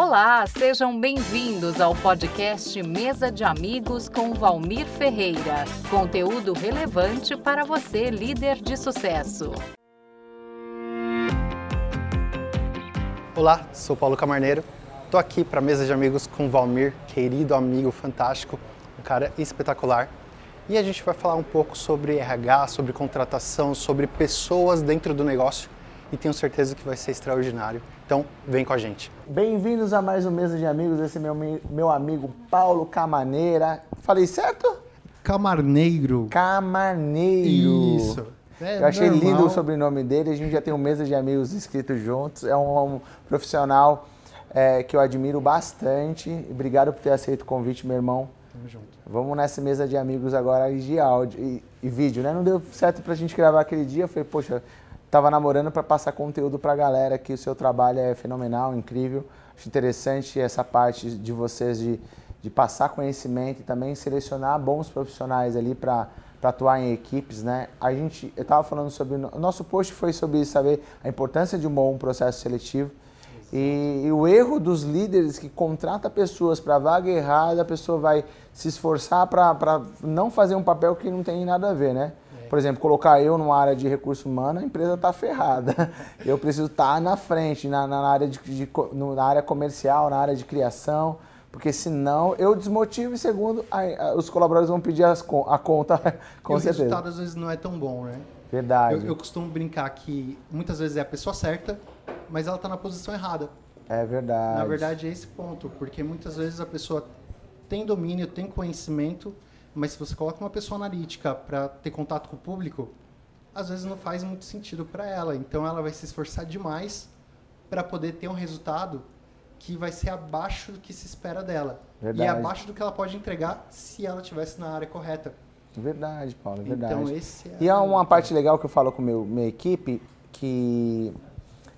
Olá, sejam bem-vindos ao podcast Mesa de Amigos com Valmir Ferreira. Conteúdo relevante para você, líder de sucesso. Olá, sou Paulo Camarneiro. Estou aqui para a Mesa de Amigos com Valmir, querido amigo fantástico, um cara espetacular. E a gente vai falar um pouco sobre RH, sobre contratação, sobre pessoas dentro do negócio e tenho certeza que vai ser extraordinário. Então, vem com a gente. Bem-vindos a mais um Mesa de Amigos, esse é meu, meu amigo Paulo Camaneira. Falei certo? Camarneiro. Camarneiro. Isso. É, Eu achei normal. lindo o sobrenome dele, a gente já tem um Mesa de Amigos inscritos juntos, é um, um profissional é, que eu admiro bastante. Obrigado por ter aceito o convite, meu irmão. Tamo junto. Vamos nessa mesa de amigos agora de áudio e, e vídeo, né? Não deu certo pra gente gravar aquele dia, eu falei, poxa, tava namorando para passar conteúdo pra galera que o seu trabalho é fenomenal, incrível. Acho interessante essa parte de vocês de, de passar conhecimento e também selecionar bons profissionais ali para para atuar em equipes, né? A gente, eu estava falando sobre o nosso post foi sobre saber a importância de um bom processo seletivo. E, e, o erro dos líderes que contrata pessoas para vaga errada, a pessoa vai se esforçar para não fazer um papel que não tem nada a ver, né? Por exemplo, colocar eu numa área de recurso humano, a empresa está ferrada. Eu preciso estar tá na frente, na, na, área de, de, na área comercial, na área de criação, porque senão eu desmotivo e segundo, a, a, os colaboradores vão pedir as, a conta com e certeza. o resultado às vezes não é tão bom, né? Verdade. Eu, eu costumo brincar que muitas vezes é a pessoa certa, mas ela está na posição errada. É verdade. Na verdade é esse ponto, porque muitas vezes a pessoa tem domínio, tem conhecimento, mas se você coloca uma pessoa analítica para ter contato com o público, às vezes não faz muito sentido para ela. Então ela vai se esforçar demais para poder ter um resultado que vai ser abaixo do que se espera dela. Verdade. E abaixo do que ela pode entregar se ela estivesse na área correta. Verdade, Paulo, verdade. Então, esse é e há uma parte legal que eu falo com meu, minha equipe, que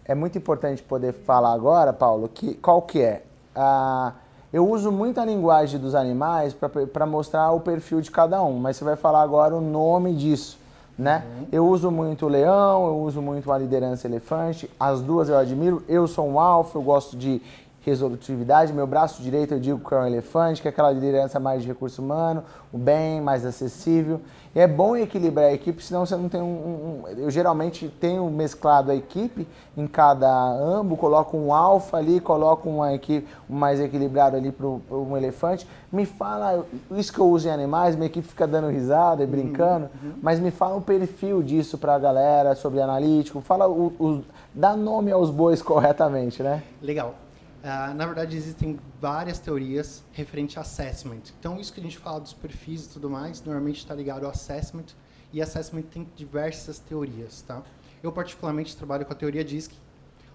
é muito importante poder falar agora, Paulo, que qual que é? Ah, eu uso muito a linguagem dos animais para mostrar o perfil de cada um, mas você vai falar agora o nome disso, né? Uhum. Eu uso muito o leão, eu uso muito a liderança elefante, as duas eu admiro. Eu sou um alfa, eu gosto de resolutividade. Meu braço direito eu digo que é um elefante, que é aquela liderança mais de recurso humano, o bem, mais acessível. E é bom equilibrar a equipe, senão você não tem um, um, Eu geralmente tenho mesclado a equipe em cada ambo, coloco um alfa ali, coloco uma equipe mais equilibrado ali para um elefante. Me fala, isso que eu uso em animais, minha equipe fica dando risada e uhum, brincando, uhum. mas me fala o perfil disso para a galera, sobre analítico, fala o, o, dá nome aos bois corretamente, né? Legal. Uh, na verdade, existem várias teorias referente a assessment. Então, isso que a gente fala dos perfis e tudo mais, normalmente está ligado ao assessment. E assessment tem diversas teorias, tá? Eu, particularmente, trabalho com a teoria DISC,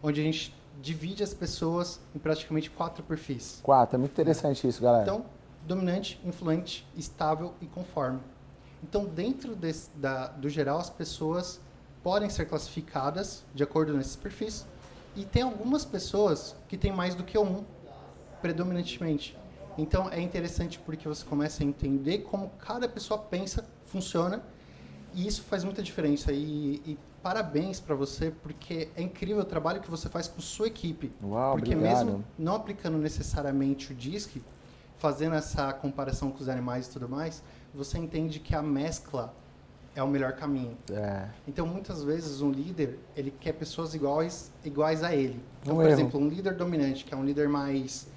onde a gente divide as pessoas em praticamente quatro perfis. Quatro, é muito interessante isso, galera. Então, dominante, influente, estável e conforme. Então, dentro desse, da, do geral, as pessoas podem ser classificadas de acordo nesses perfis e tem algumas pessoas que têm mais do que um, predominantemente. Então é interessante porque você começa a entender como cada pessoa pensa, funciona, e isso faz muita diferença. E, e parabéns para você, porque é incrível o trabalho que você faz com sua equipe. Uau, porque obrigado. mesmo não aplicando necessariamente o DISC, fazendo essa comparação com os animais e tudo mais, você entende que a mescla é o melhor caminho. É. Então, muitas vezes, um líder, ele quer pessoas iguais, iguais a ele. Então, um por erro. exemplo, um líder dominante, que é um líder mais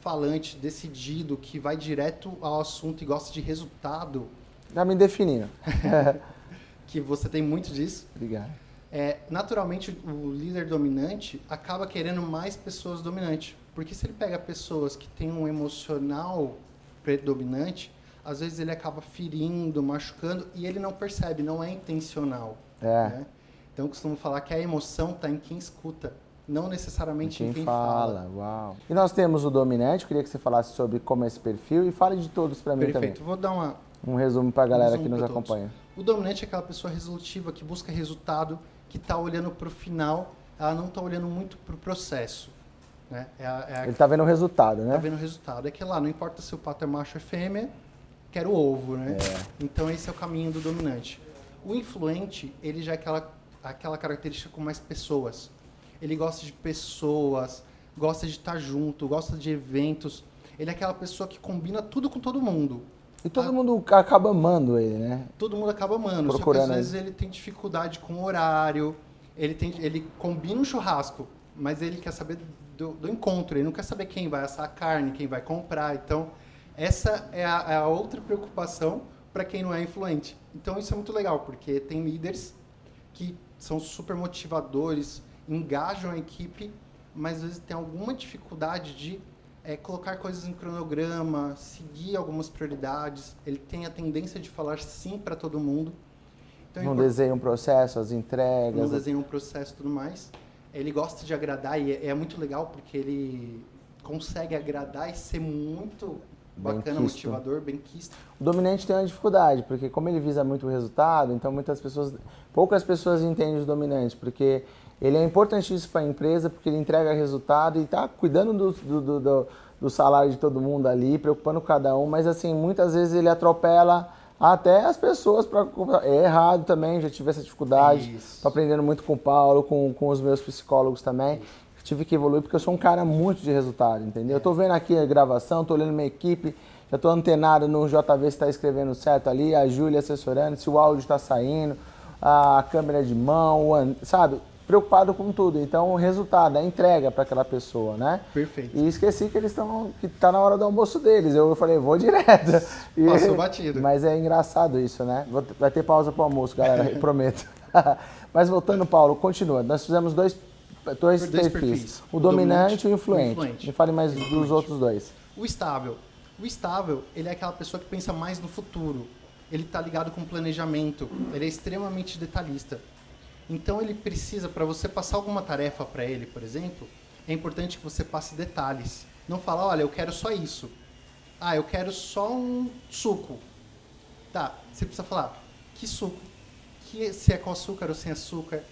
falante, decidido, que vai direto ao assunto e gosta de resultado. Já me definindo. que você tem muito disso. Obrigado. É, naturalmente, o líder dominante acaba querendo mais pessoas dominantes. Porque se ele pega pessoas que têm um emocional predominante, às vezes ele acaba ferindo, machucando e ele não percebe, não é intencional. É. Né? Então eu costumo falar que a emoção está em quem escuta, não necessariamente quem em quem fala. fala. Uau. E nós temos o dominante, queria que você falasse sobre como é esse perfil e fale de todos para mim Perfeito. também. Perfeito, vou dar uma, um resumo para a galera um que nos acompanha. O dominante é aquela pessoa resolutiva que busca resultado, que está olhando para o final, ela não está olhando muito para o processo. Né? É a, é a... Ele está vendo o resultado, né? Está vendo o resultado. É que lá, não importa se o pato é macho ou fêmea, quero ovo, né? É. Então esse é o caminho do dominante. O influente, ele já é aquela, aquela característica com mais pessoas. Ele gosta de pessoas, gosta de estar junto, gosta de eventos. Ele é aquela pessoa que combina tudo com todo mundo. E todo mundo acaba amando ele, né? Todo mundo acaba amando. Procurando só que às vezes ele tem dificuldade com o horário, ele, tem, ele combina um churrasco, mas ele quer saber do, do encontro, ele não quer saber quem vai assar a carne, quem vai comprar. Então, essa é a, é a outra preocupação para quem não é influente. Então, isso é muito legal, porque tem líderes que são super motivadores, engajam a equipe, mas às vezes tem alguma dificuldade de é, colocar coisas em cronograma, seguir algumas prioridades. Ele tem a tendência de falar sim para todo mundo. Então, não desenha um processo, as entregas. Não desenha um processo e tudo mais. Ele gosta de agradar e é, é muito legal porque ele consegue agradar e ser muito bacana, motivador, bem quisto. O dominante tem uma dificuldade, porque como ele visa muito o resultado, então muitas pessoas, poucas pessoas entendem os dominantes, porque ele é importantíssimo para a empresa, porque ele entrega resultado e está cuidando do, do, do, do, salário de todo mundo ali, preocupando cada um, mas assim, muitas vezes ele atropela até as pessoas para é errado também já tive essa dificuldade estou aprendendo muito com o Paulo com, com os meus psicólogos também. Isso tive que evoluir porque eu sou um cara muito de resultado, entendeu? Eu tô vendo aqui a gravação, tô olhando minha equipe, já tô antenado no JV se está escrevendo certo ali, a Júlia assessorando, se o áudio está saindo, a câmera de mão, sabe? Preocupado com tudo. Então, o resultado, a entrega para aquela pessoa, né? Perfeito. E esqueci que eles estão, que tá na hora do almoço deles. Eu falei, vou direto. E, Passou batido. Mas é engraçado isso, né? Vai ter pausa para o almoço, galera, prometo. Mas voltando, Paulo, continua. Nós fizemos dois dois, dois perfis. perfis. O, dominante, e o influente. influente. Me fale mais dos outros dois. O estável. O estável, ele é aquela pessoa que pensa mais no futuro. Ele está ligado com planejamento. Ele é extremamente detalhista. Então ele precisa, para você passar alguma tarefa para ele, por exemplo, é importante que você passe detalhes. Não falar, olha, eu quero só isso. Ah, eu quero só um suco. Tá, você precisa falar, que suco? Que, se é com açúcar ou sem açúcar?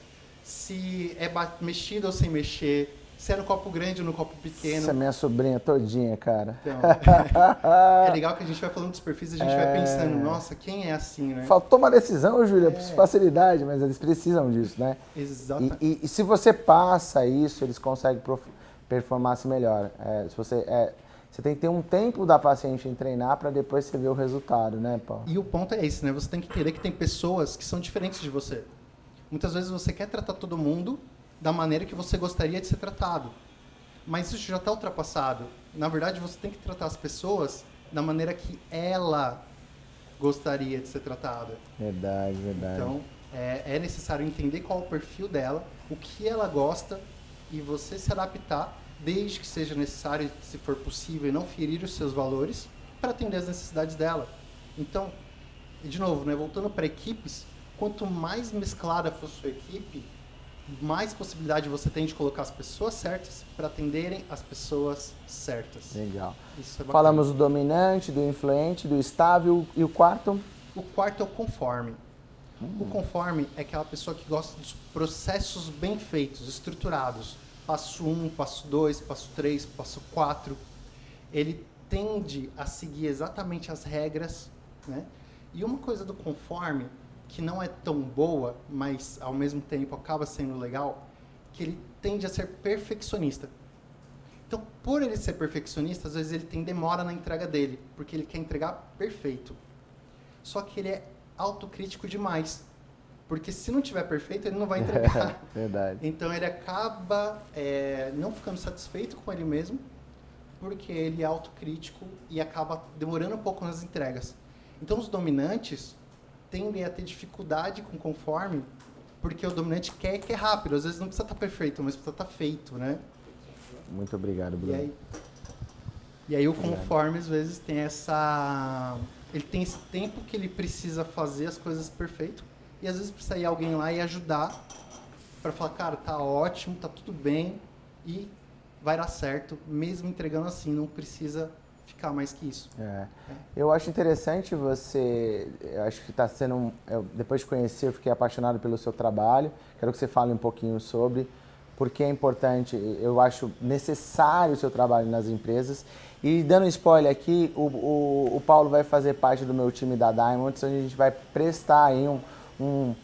Se é mexido ou sem mexer, se é no copo grande ou no copo pequeno. Essa é minha sobrinha todinha, cara. Então, é legal que a gente vai falando dos perfis e a gente é... vai pensando, nossa, quem é assim, né? Faltou uma decisão, Júlia, é... facilidade, mas eles precisam disso, né? Exatamente. E, e, e se você passa isso, eles conseguem performar-se melhor. É, se você, é, você tem que ter um tempo da paciente em treinar para depois você ver o resultado, né, Paulo? E o ponto é esse, né? Você tem que entender que tem pessoas que são diferentes de você. Muitas vezes você quer tratar todo mundo da maneira que você gostaria de ser tratado. Mas isso já está ultrapassado. Na verdade, você tem que tratar as pessoas da maneira que ela gostaria de ser tratada. Verdade, verdade. Então, é, é necessário entender qual é o perfil dela, o que ela gosta e você se adaptar, desde que seja necessário, se for possível, e não ferir os seus valores, para atender as necessidades dela. Então, de novo, né, voltando para equipes, quanto mais mesclada for sua equipe, mais possibilidade você tem de colocar as pessoas certas para atenderem as pessoas certas. Legal. É Falamos do dominante, do influente, do estável e o quarto? O quarto é o conforme. Hum. O conforme é aquela pessoa que gosta dos processos bem feitos, estruturados. Passo 1, um, passo 2, passo 3, passo 4. Ele tende a seguir exatamente as regras. Né? E uma coisa do conforme que não é tão boa, mas ao mesmo tempo acaba sendo legal, que ele tende a ser perfeccionista. Então, por ele ser perfeccionista, às vezes ele tem demora na entrega dele, porque ele quer entregar perfeito. Só que ele é autocrítico demais. Porque se não tiver perfeito, ele não vai entregar. Verdade. Então ele acaba é, não ficando satisfeito com ele mesmo, porque ele é autocrítico e acaba demorando um pouco nas entregas. Então os dominantes, tendem a ter dificuldade com conforme, porque o dominante quer que é rápido. Às vezes não precisa estar perfeito, mas precisa estar feito, né? Muito obrigado, Bruno. E aí, e aí o conforme às vezes tem essa ele tem esse tempo que ele precisa fazer as coisas perfeito e às vezes precisa ir alguém lá e ajudar para falar, cara, tá ótimo, tá tudo bem e vai dar certo, mesmo entregando assim, não precisa ficar mais que isso. É. É. Eu acho interessante você, acho que está sendo, eu, depois de conhecer, eu fiquei apaixonado pelo seu trabalho. Quero que você fale um pouquinho sobre porque é importante, eu acho necessário o seu trabalho nas empresas. E dando um spoiler aqui, o, o, o Paulo vai fazer parte do meu time da Diamonds, onde a gente vai prestar aí um, um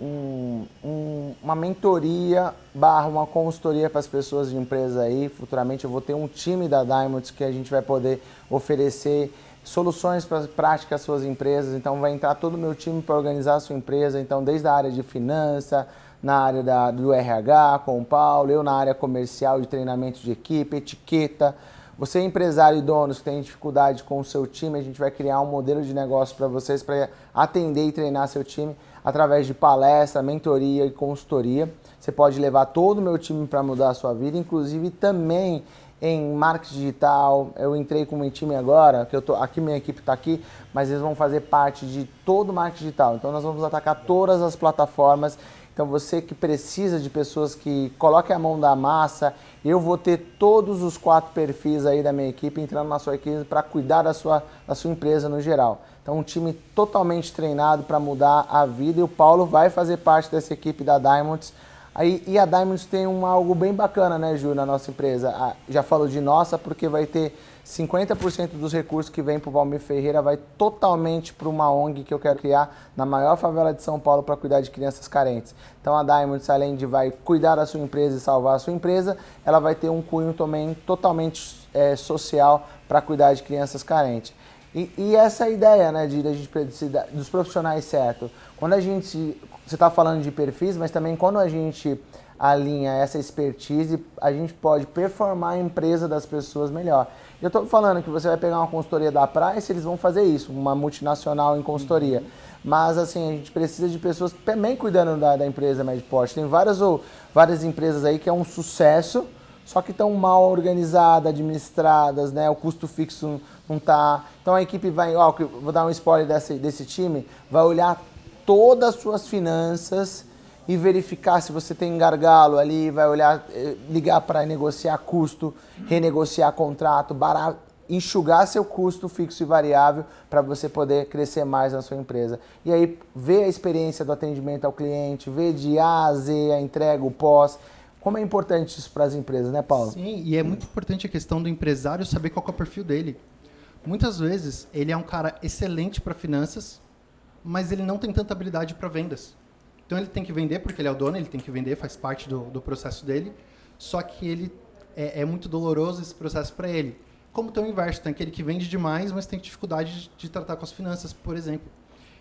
um, um, uma mentoria barra uma consultoria para as pessoas de empresa aí. Futuramente eu vou ter um time da Diamonds que a gente vai poder oferecer soluções para práticas suas empresas. Então vai entrar todo o meu time para organizar a sua empresa. Então desde a área de finança, na área da, do RH com o Paulo, eu na área comercial de treinamento de equipe, etiqueta. Você é empresário e donos que tem dificuldade com o seu time, a gente vai criar um modelo de negócio para vocês para atender e treinar seu time através de palestra, mentoria e consultoria. Você pode levar todo o meu time para mudar a sua vida, inclusive também em marketing digital. Eu entrei com o meu time agora, que eu tô aqui minha equipe está aqui, mas eles vão fazer parte de todo o marketing digital. Então nós vamos atacar todas as plataformas então você que precisa de pessoas que coloquem a mão da massa, eu vou ter todos os quatro perfis aí da minha equipe entrando na sua equipe para cuidar da sua, da sua empresa no geral. Então um time totalmente treinado para mudar a vida e o Paulo vai fazer parte dessa equipe da Diamonds. Aí, e a Diamonds tem um, algo bem bacana, né, Ju, na nossa empresa. Já falo de nossa porque vai ter 50% dos recursos que vem para o Valmir Ferreira vai totalmente para uma ONG que eu quero criar na maior favela de São Paulo para cuidar de crianças carentes. Então a Diamonds, além de vai cuidar da sua empresa e salvar a sua empresa, ela vai ter um cunho também totalmente é, social para cuidar de crianças carentes. E, e, essa ideia, né, de, de a gente dos profissionais certo. Quando a gente, você está falando de perfis, mas também quando a gente alinha essa expertise, a gente pode performar a empresa das pessoas melhor. Eu estou falando que você vai pegar uma consultoria da Price, eles vão fazer isso, uma multinacional em consultoria. Uhum. Mas assim, a gente precisa de pessoas também cuidando da, da empresa Medport. Tem várias, ou, várias empresas aí que é um sucesso, só que estão mal organizadas, administradas, né? O custo fixo não está. Então a equipe vai, ó, vou dar um spoiler desse, desse time, vai olhar todas as suas finanças e verificar se você tem gargalo ali, vai olhar, eh, ligar para negociar custo, renegociar contrato, barato, enxugar seu custo fixo e variável para você poder crescer mais na sua empresa. E aí ver a experiência do atendimento ao cliente, ver de A a Z a entrega, o pós. Como é importante isso para as empresas, né, Paulo? Sim, e é muito importante a questão do empresário saber qual é o perfil dele. Muitas vezes ele é um cara excelente para finanças, mas ele não tem tanta habilidade para vendas. Então ele tem que vender porque ele é o dono, ele tem que vender, faz parte do, do processo dele. Só que ele é, é muito doloroso esse processo para ele. Como tem o inverso, tem aquele que vende demais, mas tem dificuldade de, de tratar com as finanças, por exemplo.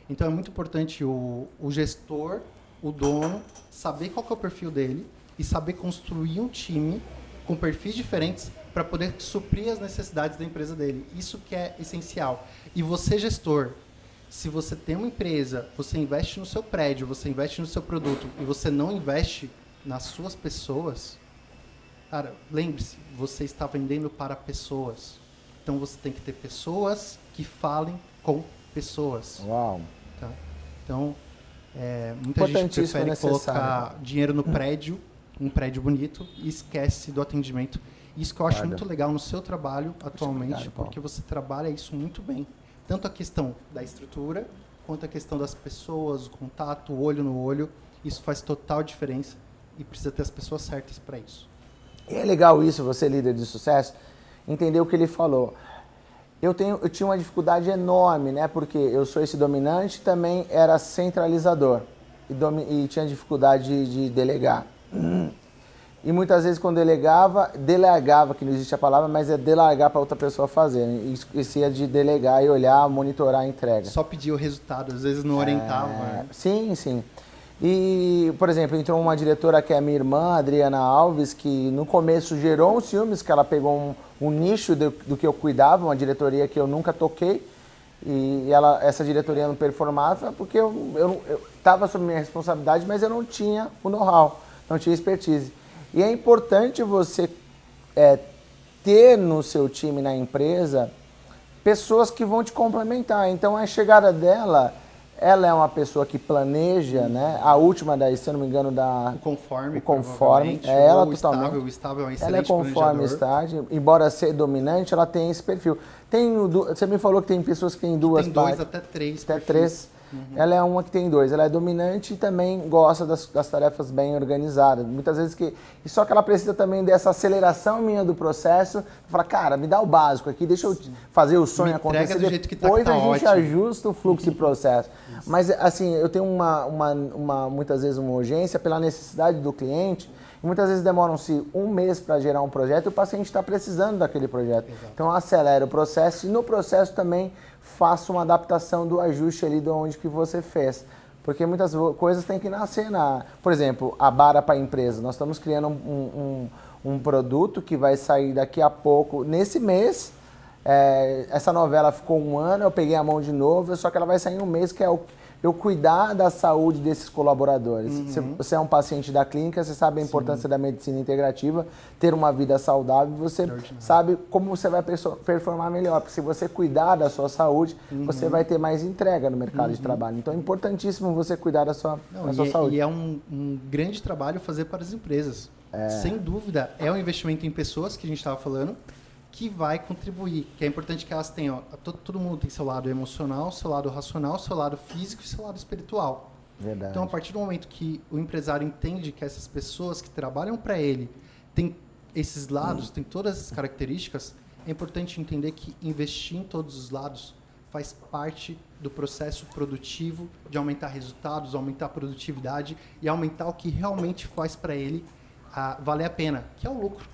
Então é muito importante o, o gestor, o dono, saber qual é o perfil dele e saber construir um time com perfis diferentes para poder suprir as necessidades da empresa dele. Isso que é essencial. E você, gestor, se você tem uma empresa, você investe no seu prédio, você investe no seu produto e você não investe nas suas pessoas, cara, lembre-se, você está vendendo para pessoas. Então você tem que ter pessoas que falem com pessoas. Uau. Tá? Então, é, muita gente prefere colocar dinheiro no prédio, um prédio bonito, e esquece do atendimento. Isso que eu acho muito legal no seu trabalho atualmente, obrigado, porque você trabalha isso muito bem tanto a questão da estrutura, quanto a questão das pessoas, o contato, o olho no olho. Isso faz total diferença e precisa ter as pessoas certas para isso. É legal isso, você líder de sucesso, entender o que ele falou. Eu, tenho, eu tinha uma dificuldade enorme, né? Porque eu sou esse dominante, também era centralizador e, domi, e tinha dificuldade de, de delegar. E muitas vezes quando delegava, delegava, que não existe a palavra, mas é delargar para outra pessoa fazer. E esquecia de delegar e olhar, monitorar a entrega. Só pedir o resultado, às vezes não orientava. É... Né? Sim, sim. E, por exemplo, entrou uma diretora que é minha irmã, Adriana Alves, que no começo gerou uns ciúmes, que ela pegou um, um nicho do, do, que eu cuidava, uma diretoria que eu nunca toquei, e ela, essa diretoria não performava porque eu estava sob minha responsabilidade, mas eu não tinha o know-how, não tinha expertise. E é importante você é, ter no seu time, na empresa, pessoas que vão te complementar. Então a chegada dela, ela é uma pessoa que planeja, né? A última daí, se eu não me engano, da o conforme, o conforme, é ela o totalmente. Estável, o estável é um ela é conforme estágio, embora ser dominante, ela tem esse perfil. Tem você me falou que tem pessoas que têm duas tem dois até três. Até perfis. três. Uhum. Ela é uma que tem dois. Ela é dominante e também gosta das, das tarefas bem organizadas. Muitas vezes que. E só que ela precisa também dessa aceleração minha do processo. Falar, cara, me dá o básico aqui, deixa eu fazer o sonho me acontecer. Tá, depois tá a gente ótimo. ajusta o fluxo e processo. Mas, assim, eu tenho uma, uma, uma, muitas vezes uma urgência pela necessidade do cliente. E muitas vezes demoram-se um mês para gerar um projeto e o paciente está precisando daquele projeto. Exato. Então, acelera o processo e no processo também faça uma adaptação do ajuste ali de onde que você fez. Porque muitas coisas têm que nascer na... Por exemplo, a bara para a empresa. Nós estamos criando um, um, um, produto que vai sair daqui a pouco, nesse mês. É, essa novela ficou um ano, eu peguei a mão de novo, só que ela vai sair em um mês, que é o eu cuidar da saúde desses colaboradores. Uhum. Se você é um paciente da clínica, você sabe a importância Sim. da medicina integrativa, ter uma vida saudável, você sabe como você vai performar melhor. Porque se você cuidar da sua saúde, uhum. você vai ter mais entrega no mercado uhum. de trabalho. Então é importantíssimo você cuidar da sua, Não, da sua e é, saúde. E é um, um grande trabalho fazer para as empresas. É. Sem dúvida, é um investimento em pessoas que a gente estava falando, que vai contribuir. Que é importante que elas tenham. Todo, todo mundo tem seu lado emocional, seu lado racional, seu lado físico e seu lado espiritual. Verdade. Então, a partir do momento que o empresário entende que essas pessoas que trabalham para ele têm esses lados, hum. têm todas essas características, é importante entender que investir em todos os lados faz parte do processo produtivo de aumentar resultados, aumentar a produtividade e aumentar o que realmente faz para ele a, valer a pena, que é o lucro.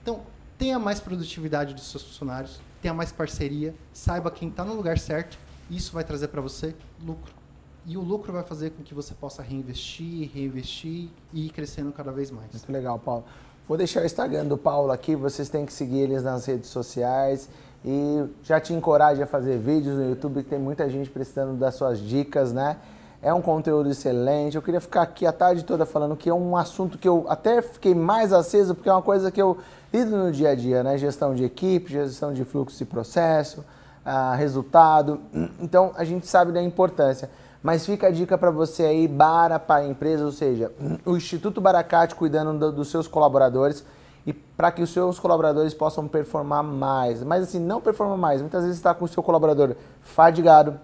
Então, tenha mais produtividade dos seus funcionários, tenha mais parceria, saiba quem está no lugar certo, isso vai trazer para você lucro. E o lucro vai fazer com que você possa reinvestir, reinvestir e ir crescendo cada vez mais. Muito legal, Paulo. Vou deixar o Instagram do Paulo aqui, vocês têm que seguir eles nas redes sociais. E já te encorajo a fazer vídeos no YouTube, que tem muita gente precisando das suas dicas, né? É um conteúdo excelente. Eu queria ficar aqui a tarde toda falando que é um assunto que eu até fiquei mais aceso, porque é uma coisa que eu lido no dia a dia, né? Gestão de equipe, gestão de fluxo e processo, ah, resultado. Então a gente sabe da importância. Mas fica a dica para você aí, Bara para a empresa, ou seja, o Instituto Baracate cuidando do, dos seus colaboradores e para que os seus colaboradores possam performar mais. Mas assim, não performar mais. Muitas vezes está com o seu colaborador fadigado,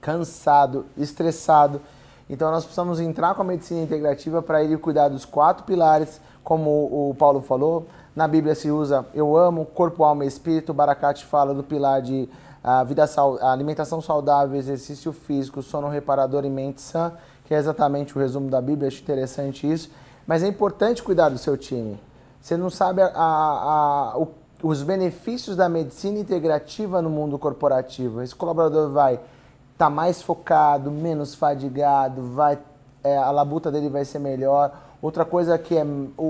cansado, estressado. Então nós precisamos entrar com a medicina integrativa para ele cuidar dos quatro pilares, como o Paulo falou. Na Bíblia se usa eu amo, corpo, alma e espírito. Baracate fala do pilar de a vida, a alimentação saudável, exercício físico, sono reparador e mente sã, que é exatamente o resumo da Bíblia. Acho interessante isso. Mas é importante cuidar do seu time. Você não sabe a, a, o, os benefícios da medicina integrativa no mundo corporativo. Esse colaborador vai tá mais focado, menos fadigado, vai, é, a labuta dele vai ser melhor. Outra coisa que é,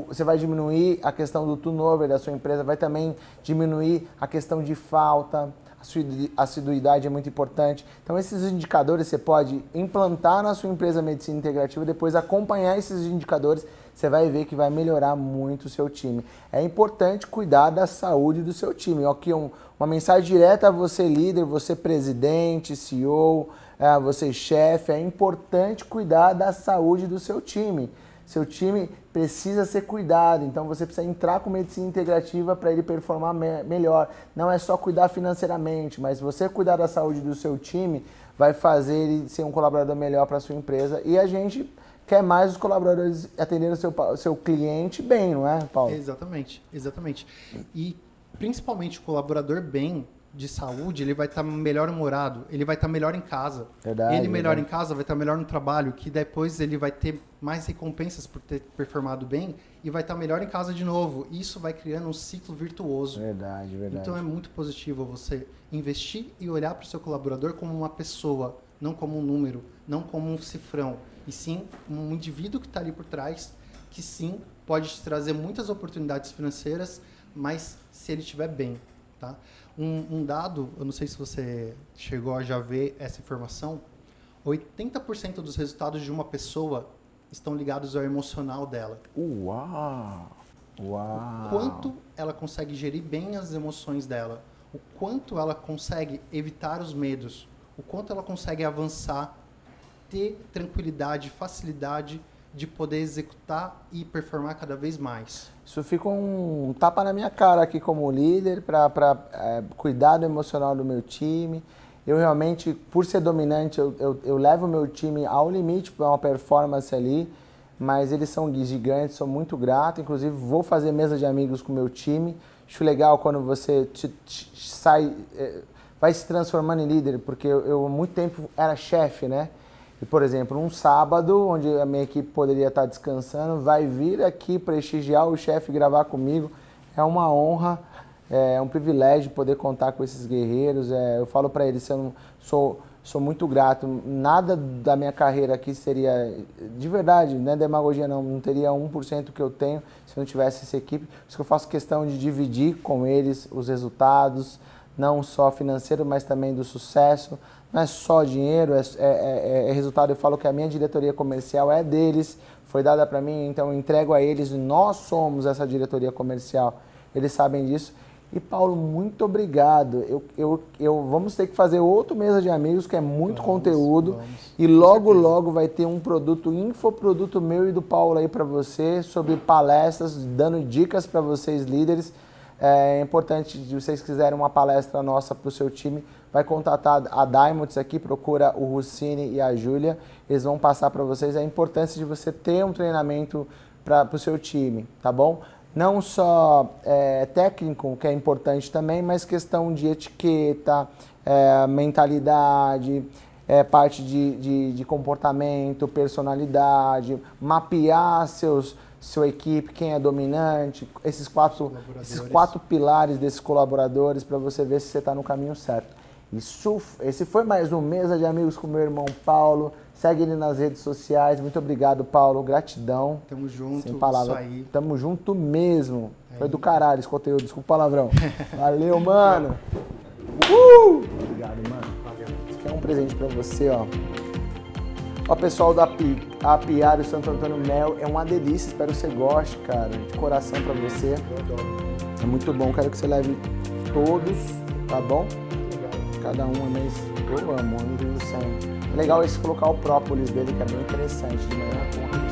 você vai diminuir a questão do turnover da sua empresa, vai também diminuir a questão de falta, a assiduidade é muito importante. Então, esses indicadores você pode implantar na sua empresa medicina integrativa, depois acompanhar esses indicadores, você vai ver que vai melhorar muito o seu time. É importante cuidar da saúde do seu time. Aqui um, uma mensagem direta a você, líder, você presidente, CEO, é, você chefe. É importante cuidar da saúde do seu time. Seu time precisa ser cuidado, então você precisa entrar com medicina integrativa para ele performar me melhor. Não é só cuidar financeiramente, mas você cuidar da saúde do seu time vai fazer ele ser um colaborador melhor para sua empresa. E a gente quer mais os colaboradores atendendo o seu, seu cliente bem, não é, Paulo? Exatamente, exatamente. E principalmente o colaborador bem, de saúde, ele vai estar tá melhor humorado, ele vai estar tá melhor em casa. Verdade, ele melhor verdade. em casa vai estar tá melhor no trabalho, que depois ele vai ter mais recompensas por ter performado bem e vai estar tá melhor em casa de novo. Isso vai criando um ciclo virtuoso. Verdade, verdade. Então é muito positivo você investir e olhar para o seu colaborador como uma pessoa, não como um número, não como um cifrão, e sim um indivíduo que está ali por trás, que sim pode te trazer muitas oportunidades financeiras, mas se ele estiver bem, tá? Um, um, dado, eu não sei se você chegou a já ver essa informação, 80% dos resultados de uma pessoa estão ligados ao emocional dela. Uau! Uau! O quanto ela consegue gerir bem as emoções dela, o quanto ela consegue evitar os medos, o quanto ela consegue avançar, ter tranquilidade, facilidade de poder executar e performar cada vez mais. Isso fica um tapa na minha cara aqui como líder para é, cuidar do emocional do meu time Eu realmente, por ser dominante, eu, eu, eu levo o meu time ao limite para uma performance ali, mas eles são gigantes, sou muito grato. Inclusive, vou fazer mesa de amigos com o meu time. Acho legal quando você te, te, sai, é, vai se transformando em líder, porque eu, eu muito tempo era chefe, né? E, por exemplo, um sábado, onde a minha equipe poderia estar descansando, vai vir aqui prestigiar o chefe gravar comigo. É uma honra, é um privilégio poder contar com esses guerreiros. É, eu falo para eles, eu não, sou, sou muito grato. Nada da minha carreira aqui seria, de verdade, não é demagogia não, não teria 1% que eu tenho se não tivesse essa equipe. Por isso que eu faço questão de dividir com eles os resultados, não só financeiro, mas também do sucesso não é só dinheiro, é, é, é, é, resultado. Eu falo que a minha diretoria comercial é deles, foi dada para mim, então eu entrego a eles. Nós somos essa diretoria comercial, eles sabem disso. E Paulo, muito obrigado. Eu, eu, eu vamos ter que fazer outro mesa de amigos que é muito vamos, conteúdo vamos. e logo logo vai ter um produto infoproduto meu e do Paulo aí para você sobre palestras, dando dicas para vocês líderes. É importante, se vocês quiserem uma palestra nossa para o seu time, vai contatar a Diamonds aqui, procura o Russini e a Júlia, eles vão passar para vocês a importância de você ter um treinamento para o seu time, tá bom? Não só é, técnico, que é importante também, mas questão de etiqueta, é, mentalidade, é, parte de, de, de comportamento, personalidade, mapear seus sua equipe, quem é dominante, esses quatro, esses quatro pilares desses colaboradores para você ver se você está no caminho certo. Isso, esse foi mais um Mesa de Amigos com meu irmão Paulo. Segue ele nas redes sociais. Muito obrigado, Paulo. Gratidão. Tamo junto. Sem palavras. Tamo junto mesmo. Aí. Foi do caralho esse conteúdo. Desculpa o palavrão. Valeu, mano. Uh! Obrigado, mano. Valeu. Isso aqui é um presente pra você, ó. Ó, pessoal da Apiário Santo Antônio Mel, é uma delícia, espero que você goste, cara. De coração pra você. É muito bom, quero que você leve todos, tá bom? Cada um é mais. Eu amo, a É legal esse colocar o própolis dele, que é bem interessante, de manhã com